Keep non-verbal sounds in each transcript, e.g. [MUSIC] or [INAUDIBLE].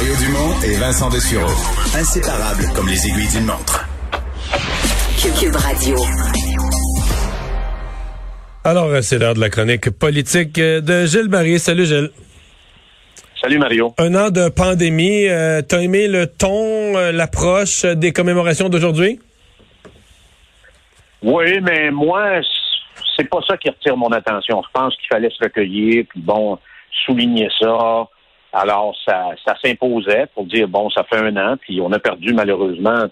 Mario Dumont et Vincent Dessureau. Inséparables comme les aiguilles d'une montre. Cube Radio. Alors, euh, c'est l'heure de la chronique politique euh, de Gilles Barry. Salut Gilles. Salut Mario. Un an de pandémie. Euh, T'as aimé le ton, euh, l'approche des commémorations d'aujourd'hui? Oui, mais moi, c'est pas ça qui retire mon attention. Je pense qu'il fallait se recueillir, puis bon, souligner ça. Alors, ça, ça s'imposait pour dire, bon, ça fait un an, puis on a perdu malheureusement.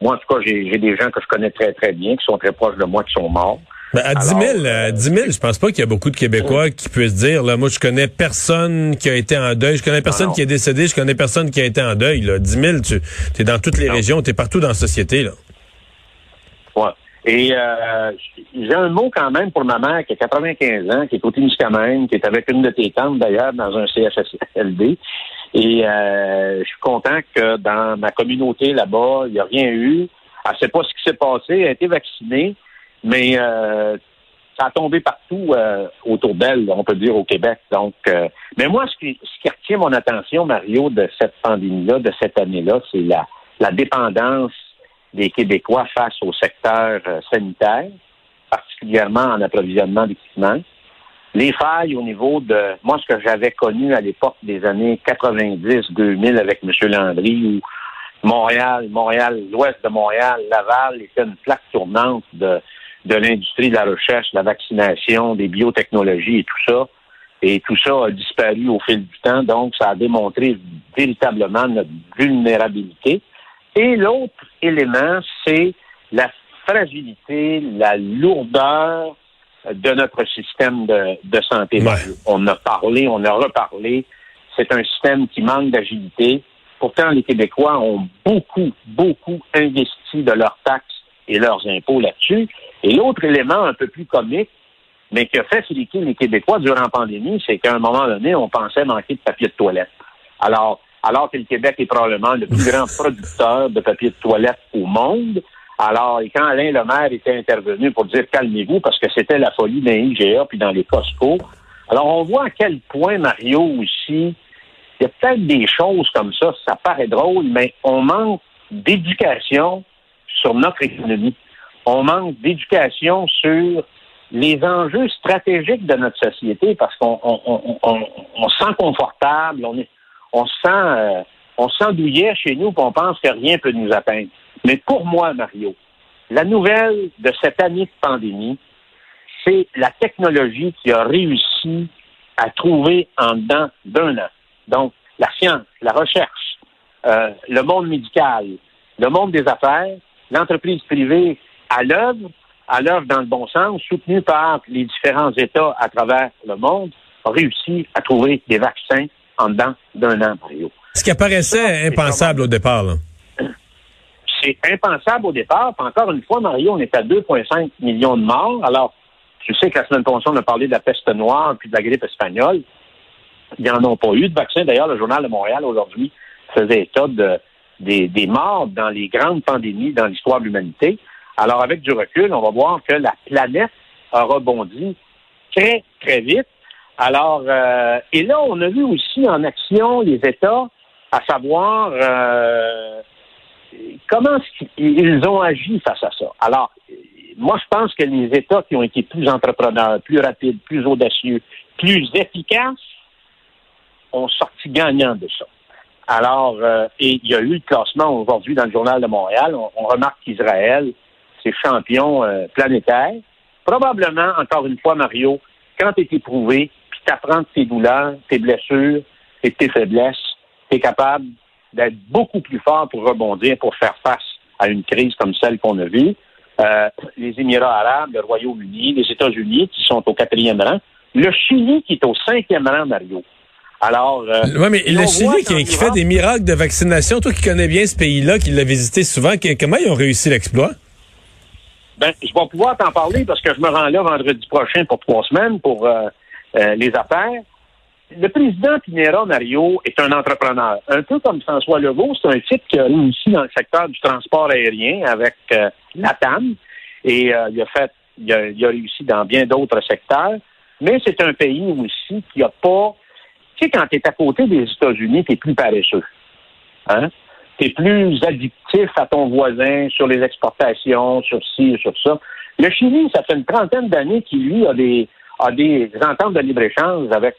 Moi, en tout cas, j'ai des gens que je connais très, très bien, qui sont très proches de moi, qui sont morts. Ben, à 10 000, à 10 000, je pense pas qu'il y a beaucoup de Québécois qui puissent dire, là, moi, je connais personne qui a été en deuil, je connais personne qui est décédé, je connais personne qui a été en deuil, là. 10 000, tu es dans toutes les régions, tu es partout dans la société, là. Ouais. Et euh, j'ai un mot quand même pour ma mère qui a 95 ans, qui est au Témiscamingue, qui est avec une de tes tantes d'ailleurs dans un CHSLD. Et euh, je suis content que dans ma communauté là-bas, il n'y a rien eu. Elle ne sait pas ce qui s'est passé, elle a été vaccinée, mais euh, ça a tombé partout euh, autour d'elle, on peut dire au Québec. Donc, euh, mais moi, ce qui, ce qui retient mon attention, Mario, de cette pandémie-là, de cette année-là, c'est la, la dépendance des Québécois face au secteur euh, sanitaire, particulièrement en approvisionnement d'équipements. Les failles au niveau de moi, ce que j'avais connu à l'époque des années 90-2000 avec M. Landry, où Montréal, Montréal, l'ouest de Montréal, Laval était une plaque tournante de, de l'industrie de la recherche, de la vaccination, des biotechnologies et tout ça. Et tout ça a disparu au fil du temps, donc ça a démontré véritablement notre vulnérabilité. Et l'autre élément, c'est la fragilité, la lourdeur de notre système de, de santé. Ouais. On a parlé, on a reparlé. C'est un système qui manque d'agilité. Pourtant, les Québécois ont beaucoup, beaucoup investi de leurs taxes et leurs impôts là-dessus. Et l'autre élément un peu plus comique, mais qui a fait fliquer les Québécois durant la pandémie, c'est qu'à un moment donné, on pensait manquer de papier de toilette. Alors, alors que le Québec est probablement le plus grand producteur de papier de toilette au monde. Alors, et quand Alain Lemaire était intervenu pour dire calmez-vous, parce que c'était la folie dans IGA puis dans les Costco. Alors, on voit à quel point, Mario, aussi, il y a peut-être des choses comme ça, ça paraît drôle, mais on manque d'éducation sur notre économie. On manque d'éducation sur les enjeux stratégiques de notre société parce qu'on on, on, on, on se sent confortable, on est on se sent, euh, on douillet chez nous, puis on pense que rien peut nous atteindre. Mais pour moi, Mario, la nouvelle de cette année de pandémie, c'est la technologie qui a réussi à trouver en dedans d'un an. Donc, la science, la recherche, euh, le monde médical, le monde des affaires, l'entreprise privée à l'œuvre, à l'œuvre dans le bon sens, soutenue par les différents États à travers le monde, a réussi à trouver des vaccins en dedans d'un an, Mario. Ce qui apparaissait impensable au départ, là. [CLEARS THROAT] C'est impensable au départ. Puis encore une fois, Mario, on est à 2,5 millions de morts. Alors, tu sais que la semaine passée, on a parlé de la peste noire puis de la grippe espagnole. Ils n'en ont pas eu de vaccin. D'ailleurs, le Journal de Montréal, aujourd'hui, faisait état de, des, des morts dans les grandes pandémies dans l'histoire de l'humanité. Alors, avec du recul, on va voir que la planète a rebondi très, très vite. Alors, euh, et là, on a vu aussi en action les États, à savoir euh, comment ils ont agi face à ça. Alors, moi, je pense que les États qui ont été plus entrepreneurs, plus rapides, plus audacieux, plus efficaces, ont sorti gagnants de ça. Alors, euh, et il y a eu le classement aujourd'hui dans le Journal de Montréal. On, remarque qu'Israël, c'est champion euh, planétaire. Probablement, encore une fois, Mario, quand tu es éprouvé, tu apprends de tes douleurs, tes blessures et tes faiblesses, tu es capable d'être beaucoup plus fort pour rebondir, pour faire face à une crise comme celle qu'on a vue. Euh, les Émirats arabes, le Royaume-Uni, les États-Unis qui sont au quatrième rang, le Chili qui est au cinquième rang, Mario. Alors, euh, Oui, mais le Chili qui, fait des miracles de vaccination, toi qui connais bien ce pays-là, qui l'a visité souvent, que- comment ils ont réussi l'exploit? Ben, je vais pouvoir t'en parler parce que je me rends là vendredi prochain pour trois semaines pour euh, euh, les affaires. Le président Pinera Mario est un entrepreneur. Un peu comme François Legault, c'est un type qui a réussi dans le secteur du transport aérien avec euh, la et euh, il a fait, il a, il a réussi dans bien d'autres secteurs. Mais c'est un pays aussi qui a pas, tu sais, quand tu es à côté des États-Unis, tu es plus paresseux. Hein? Tu es plus addictif à ton voisin sur les exportations, sur ci, sur ça. Le Chili, ça fait une trentaine d'années qu'il, lui, a des, a des ententes de libre-échange avec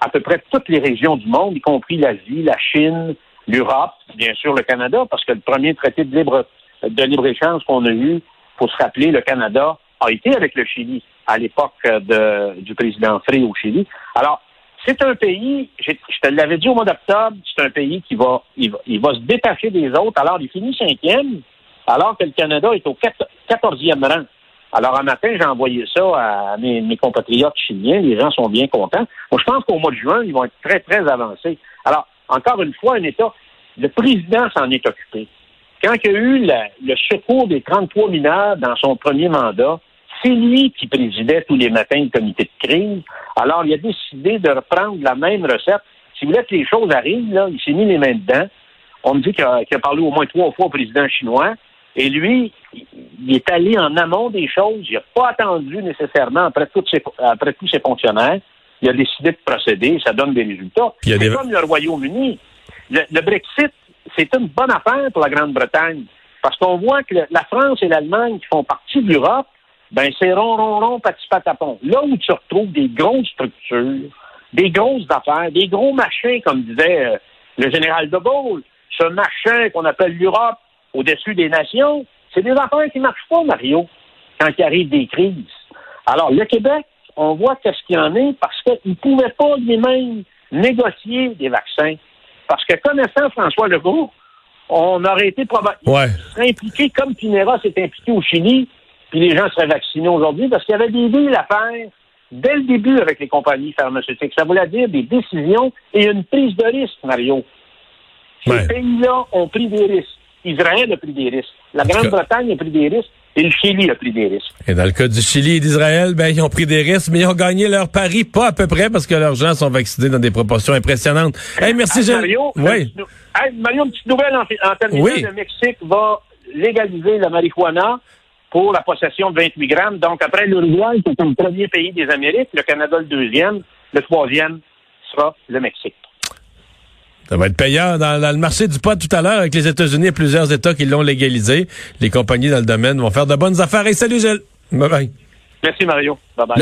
à peu près toutes les régions du monde, y compris l'Asie, la Chine, l'Europe, bien sûr le Canada, parce que le premier traité de libre de libre-échange qu'on a eu, faut se rappeler, le Canada a été avec le Chili à l'époque du président Frey au Chili. Alors, c'est un pays, je te l'avais dit au mois d'octobre, c'est un pays qui va il, va, se détacher des autres. Alors, il finit cinquième, alors que le Canada est au quatorzième rang. Alors, un matin, j'ai envoyé ça à mes, compatriotes chiliens. Les gens sont bien contents. Moi, je pense qu'au mois de juin, ils vont être très, très avancés. Alors, encore une fois, un État, le président s'en est occupé. Quand il y a eu le secours des 33 mineurs dans son premier mandat, c'est lui qui présidait tous les matins le comité de crise. Alors, il a décidé de reprendre la même recette. Si vous voulez que les choses arrivent, là, il s'est mis les mains dedans. On me dit qu'il a, parlé au moins trois fois au président chinois. Et lui, il est allé en amont des choses. Il n'a pas attendu nécessairement après, après tous ses fonctionnaires. Il a décidé de procéder. Ça donne des résultats. C'est comme le Royaume-Uni. Le, Brexit, c'est une bonne affaire pour la Grande-Bretagne. Parce qu'on voit que la France et l'Allemagne, qui font partie de l'Europe, ben c'est rond, rond, rond, petit patapon. Là où tu retrouves des grosses structures, des grosses affaires, des gros machins, comme disait euh, le général de Gaulle, ce machin qu'on appelle l'Europe au-dessus des nations, c'est des affaires qui ne marchent pas, Mario, quand il arrive des crises. Alors, le Québec, on voit qu'est-ce qu'il y en est parce qu'il ne pouvait pas lui-même négocier des vaccins. Parce que connaissant François Legault, on aurait été probablement ouais. impliqué comme Pinera s'est impliqué au Chili puis les gens seraient vaccinés aujourd'hui parce qu'il y avait des deals à faire dès le début avec les compagnies pharmaceutiques. Ça voulait dire des décisions et une prise de risque, Mario. Ces pays-là ont pris des risques. Israël a pris des risques. La Grande-Bretagne a pris des risques. Et le Chili a pris des risques. Et dans le cas du Chili et d'Israël, ben, ils ont pris des risques, mais ils ont gagné leur pari, pas à peu près, parce que leurs gens sont vaccinés dans des proportions impressionnantes. Hey, merci, Jean. Mario, oui. Mario, une petite nouvelle en, en terminant. Oui. Le Mexique va légaliser la marijuana pour la possession de 28 grammes. Donc, après l'Uruguay, c'est le premier pays des Amériques, le Canada le deuxième, le troisième sera le Mexique. Ça va être payant dans, le marché du pot tout à l'heure avec les États-Unis et plusieurs États qui l'ont légalisé. Les compagnies dans le domaine vont faire de bonnes affaires. Et salut Gilles. Bye bye. Merci Mario. Bye bye.